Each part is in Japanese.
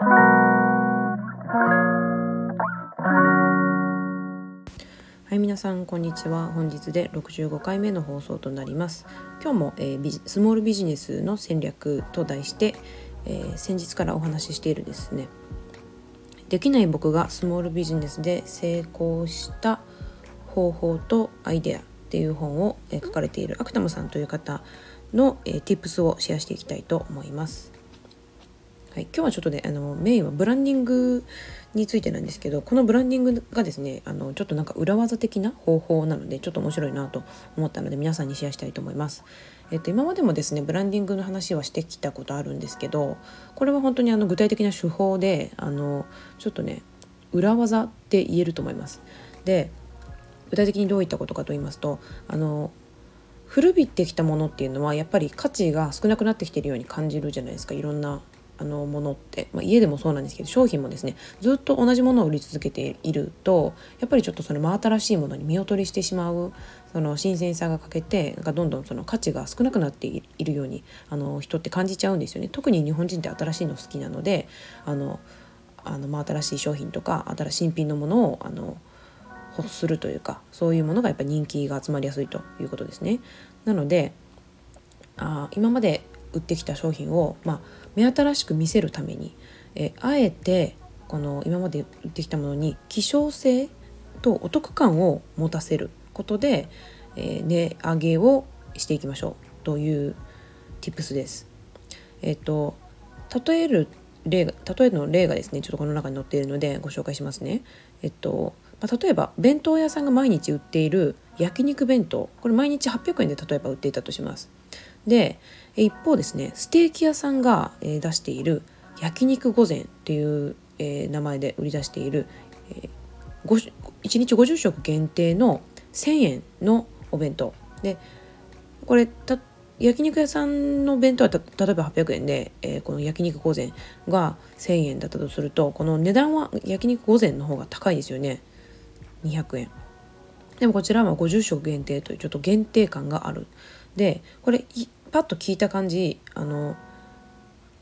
はい皆さんこんにちは。本日で65回目の放送となります。今日も、えー、スモールビジネスの戦略と題して、えー、先日からお話ししているですね。できない僕がスモールビジネスで成功した方法とアイデアっていう本を書かれているアクタムさんという方の、えー、tips をシェアしていきたいと思います。はい、今日はちょっとねあのメインはブランディングについてなんですけどこのブランディングがですねあのちょっとなんか裏技的な方法なのでちょっと面白いなと思ったので皆さんにシェアしたいと思います。えっと、今までもですねブランディングの話はしてきたことあるんですけどこれは本当にあの具体的な手法であのちょっとね裏技って言えると思います。で具体的にどういったことかと言いますとあの古びてきたものっていうのはやっぱり価値が少なくなってきてるように感じるじゃないですかいろんなあのものって、まあ、家でもそうなんですけど商品もですねずっと同じものを売り続けているとやっぱりちょっとその真新しいものに見劣りしてしまうその新鮮さが欠けてなんかどんどんその価値が少なくなっているようにあの人って感じちゃうんですよね特に日本人って新しいの好きなのであのあの、まあ、新しい商品とか新しい新品のものをあの欲するというかそういうものがやっぱ人気が集まりやすいということですね。なのであ今まで売ってきた商品を、まあ、目新しく見せるためにえあえてこの今まで売ってきたものに希少性とお得感を持たせることで、えー、値上げをしていきましょうという tips です。えっ、ー、と例える例が例えの例がですねちょっとこの中に載っているのでご紹介しますね。えっとまあ、例えば弁当屋さんが毎日売っている焼肉弁当これ毎日800円で例えば売っていたとします。で一方ですねステーキ屋さんが出している焼肉御膳っていう名前で売り出している1日50食限定の1,000円のお弁当。でこれ焼肉屋さんの弁当は例えば800円で、えー、この焼肉御膳が1,000円だったとするとこの値段は焼肉御膳の方が高いですよね。200円。でもこちらは50食限定というちょっと限定感がある。でこれパッと聞いた感じあの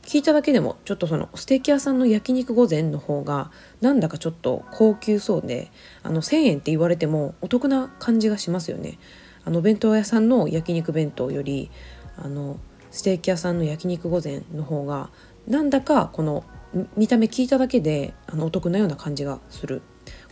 聞いただけでもちょっとそのステーキ屋さんの焼肉御膳の方がなんだかちょっと高級そうであの1,000円って言われてもお得な感じがしますよね。あの弁当屋さんの焼肉弁当よりあのステーキ屋さんの焼肉御膳の方がなんだかこの見た目聞いただけであのお得なような感じがする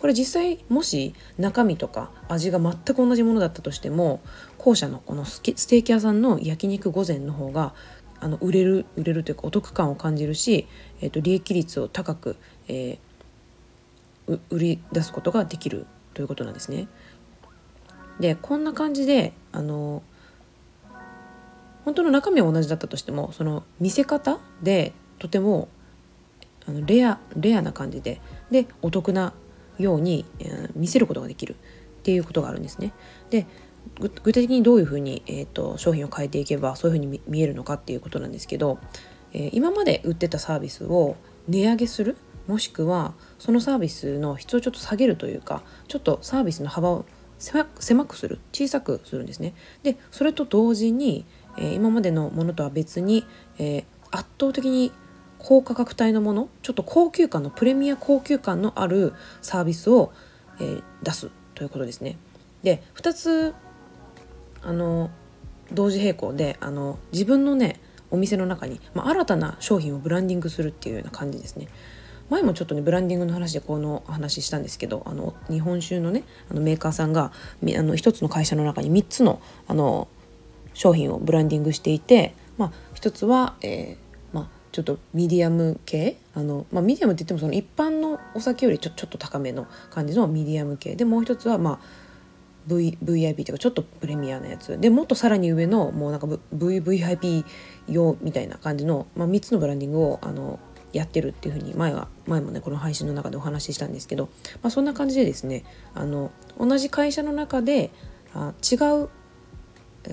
これ実際もし中身とか味が全く同じものだったとしても後者のこのステーキ屋さんの焼肉御膳の方があの売れる売れるというかお得感を感じるし、えー、と利益率を高く、えー、売り出すことができるということなんですね。でこんな感じであの本当の中身は同じだったとしてもその見せ方でとてもあのレアレアな感じででお得なように、え、見せることができるっていうことがあるんですね。で具体的にどういうふうに、えーと、商品を変えていけばそういうふうに見えるのかっていうことなんですけど、えー、今まで売ってたサービスを値上げするもしくはそのサービスの質をちょっと下げるというかちょっとサービスの幅を狭くする小さくするんですね。でそれと同時に、えー、今までのものとは別に、えー、圧倒的に高価格帯のものちょっと高級感のプレミア高級感のあるサービスを、えー、出すということですね。で2つあの同時並行であの自分のねお店の中に、まあ、新たな商品をブランディングするっていうような感じですね。前もちょっとねブランディングの話でこの話したんですけどあの日本酒のねあのメーカーさんがあの1つの会社の中に3つのあの商品をブランディングしていて、まあ、1つは、えーちょっとミディアム系？あの、まあ、ミディアムって言ってもその一般のお酒よりちょちょっと高めの感じのミディアム系。でもう一つはまあ v VIP とかちょっとプレミアなやつ。でもっとさらに上のもうなんか VVIP 用みたいな感じの、まあ、3つのブランディングをあのやってるっていうふうに前は前もねこの配信の中でお話ししたんですけど、まあ、そんな感じでですねあの同じ会社の中であ違う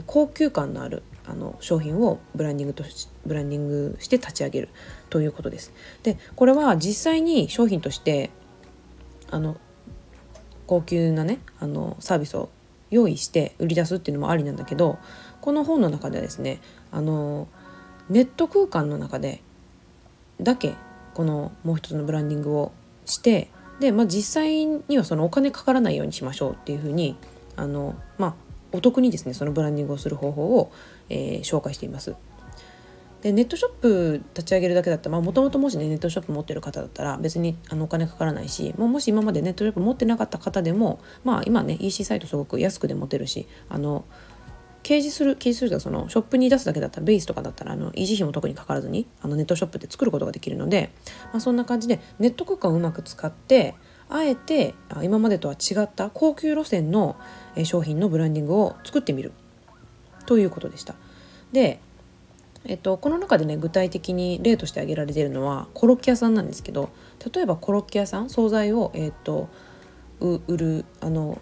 高級感のあるあの商品をブランディングとブランディングして立ち上げるということです。でこれは実際に商品としてあの高級なねあのサービスを用意して売り出すっていうのもありなんだけどこの本の中ではですねあのネット空間の中でだけこのもう一つのブランディングをしてで、まあ、実際にはそのお金かからないようにしましょうっていうふうにあの、まあ、お得にですねそのブランディングをする方法を、えー、紹介しています。でネットショップ立ち上げるだけだったらもともともしねネットショップ持ってる方だったら別にあのお金かからないしももし今までネットショップ持ってなかった方でもまあ今ね EC サイトすごく安くで持てるしあの掲示する掲示するとそのショップに出すだけだったらベースとかだったらあの維持費も特にかからずにあのネットショップで作ることができるので、まあ、そんな感じでネット空間をうまく使ってあえて今までとは違った高級路線の商品のブランディングを作ってみるということでした。でえっと、この中でね具体的に例として挙げられているのはコロッケ屋さんなんですけど例えばコロッケ屋さん惣菜を、えっと、売るあの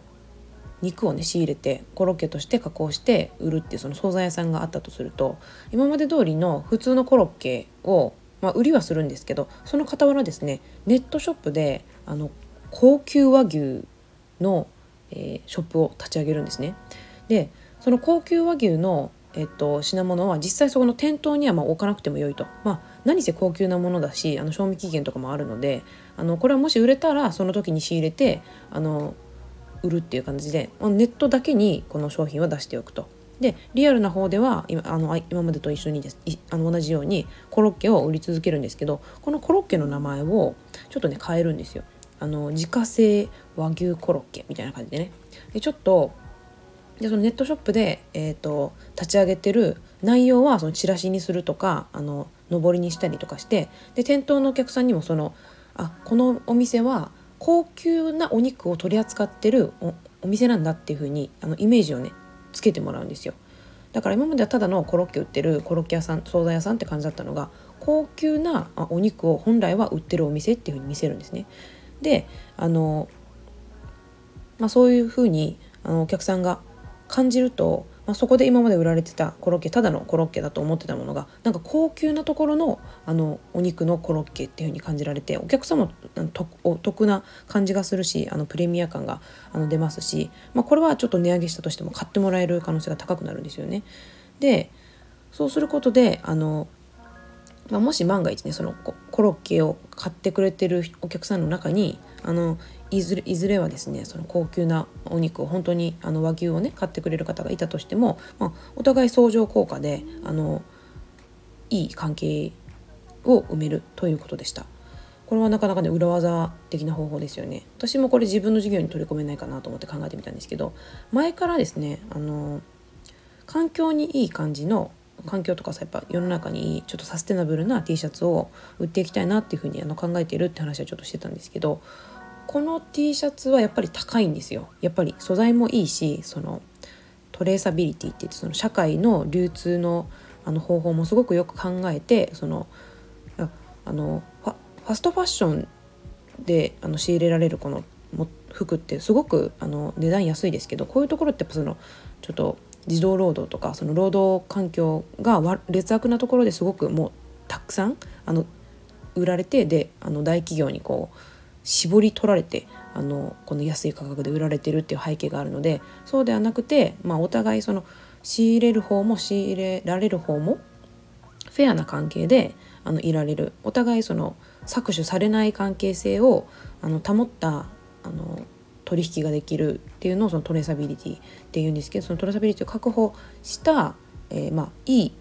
肉をね仕入れてコロッケとして加工して売るっていうその惣菜屋さんがあったとすると今まで通りの普通のコロッケを、まあ、売りはするんですけどその傍らですねネットショップであの高級和牛の、えー、ショップを立ち上げるんですね。でその高級和牛のえっと、品物は実際そこの店頭にはま置かなくても良いと、まあ、何せ高級なものだしあの賞味期限とかもあるのであのこれはもし売れたらその時に仕入れてあの売るっていう感じでネットだけにこの商品は出しておくと。でリアルな方では今あの今までと一緒にですあの同じようにコロッケを売り続けるんですけどこのコロッケの名前をちょっとね変えるんですよ。あの自家製和牛コロッケみたいな感じでねでちょっとでそのネットショップで、えーと、立ち上げてる内容はそのチラシにするとかあの上りにしたりとかしてで店頭のお客さんにもそのあこのお店は高級なお肉を取り扱ってるお店なんだっていう風にあのイメージをねつけてもらうんですよ。だから今まではただのコロッケ売ってるコロッケ屋さん惣菜屋さんって感じだったのが高級なお肉を本来は売ってるお店っていう風に見せるんですね。であの、まあ、そういう風にあのお客さんが感じると、まあ、そこで今まで売られてたコロッケただのコロッケだと思ってたものがなんか高級なところのあのお肉のコロッケっていう風に感じられてお客様もお得な感じがするしあのプレミア感があの出ますし、まあ、これはちょっと値上げしたとしても買ってもらえる可能性が高くなるんですよね。でそうすることであのまあ、もし万が一ねそのコロッケを買ってくれてるお客さんの中にあのいずれいずれはですねその高級なお肉を本当にあの和牛をね買ってくれる方がいたとしても、まあ、お互い相乗効果であのいい関係を埋めるということでした。これはなかなかね裏技的な方法ですよね私もこれ自分の授業に取り込めないかなと思って考えてみたんですけど前からですねあの環境にいい感じの環境とかさやっぱ世の中にちょっとサステナブルな T シャツを売っていきたいなっていうふうにあの考えているって話はちょっとしてたんですけどこの T シャツはやっぱり高いんですよ。やっぱり素材もいいしそのトレーサビリティって言ってその社会の流通のあの方法もすごくよく考えてそのあのファストファッションであの仕入れられるこの服ってすごくあの値段安いですけどこういうところってやっぱそのちょっと児童労働とかその労働環境が劣悪なところですごくもうたくさんあの売られてであの大企業にこう絞り取られてあのこの安い価格で売られてるっていう背景があるのでそうではなくて、まあ、お互いその仕入れる方も仕入れられる方もフェアな関係であのいられる。お互いその搾取されない関係性をあの保ったあの取引ができるっていうのをそのトレーサビリティっていうんですけどそのトレーサビリティを確保した、えー、まあいい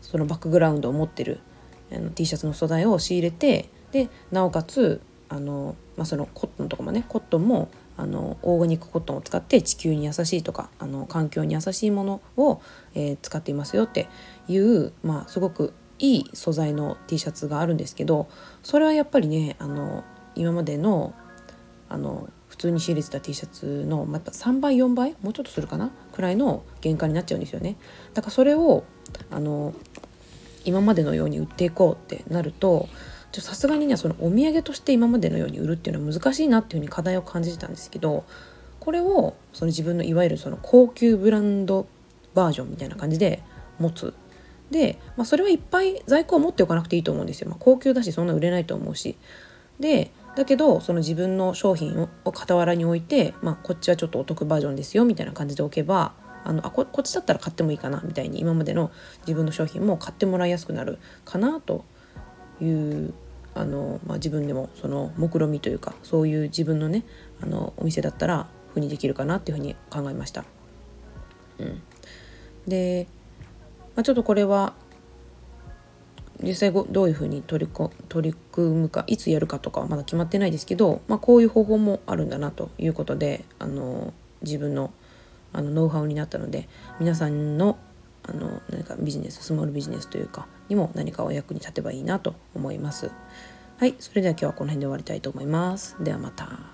そのバックグラウンドを持ってるあの T シャツの素材を仕入れてでなおかつあの、まあ、そのコットンとかもねコットンもあのオーガニックコットンを使って地球に優しいとかあの環境に優しいものを、えー、使っていますよっていう、まあ、すごくいい素材の T シャツがあるんですけどそれはやっぱりねあの今までのあの普通に仕入れてた T シャツのまた3倍4倍もうちょっとするかなくらいの原価になっちゃうんですよね。だからそれをあの今までのように売っていこうってなるとさすがにねそのお土産として今までのように売るっていうのは難しいなっていうふうに課題を感じてたんですけどこれをその自分のいわゆるその高級ブランドバージョンみたいな感じで持つ。で、まあ、それはいっぱい在庫を持っておかなくていいと思うんですよ、まあ、高級だしそんな売れないと思うし。でだけどその自分の商品を傍らに置いて、まあ、こっちはちょっとお得バージョンですよみたいな感じで置けばあのあここっちだったら買ってもいいかなみたいに今までの自分の商品も買ってもらいやすくなるかなというあの、まあ、自分でもその目論見みというかそういう自分のねあのお店だったらふうにできるかなっていうふうに考えました。うん、で、まあ、ちょっとこれは実際どういうふうに取りこ取り組むかいつやるかとかはまだ決まってないですけど、まあ、こういう方法もあるんだなということであの自分のあのノウハウになったので皆さんのあの何かビジネススモールビジネスというかにも何かお役に立てばいいなと思います。はい、それでは今日はこの辺で終わりたいと思います。ではまた。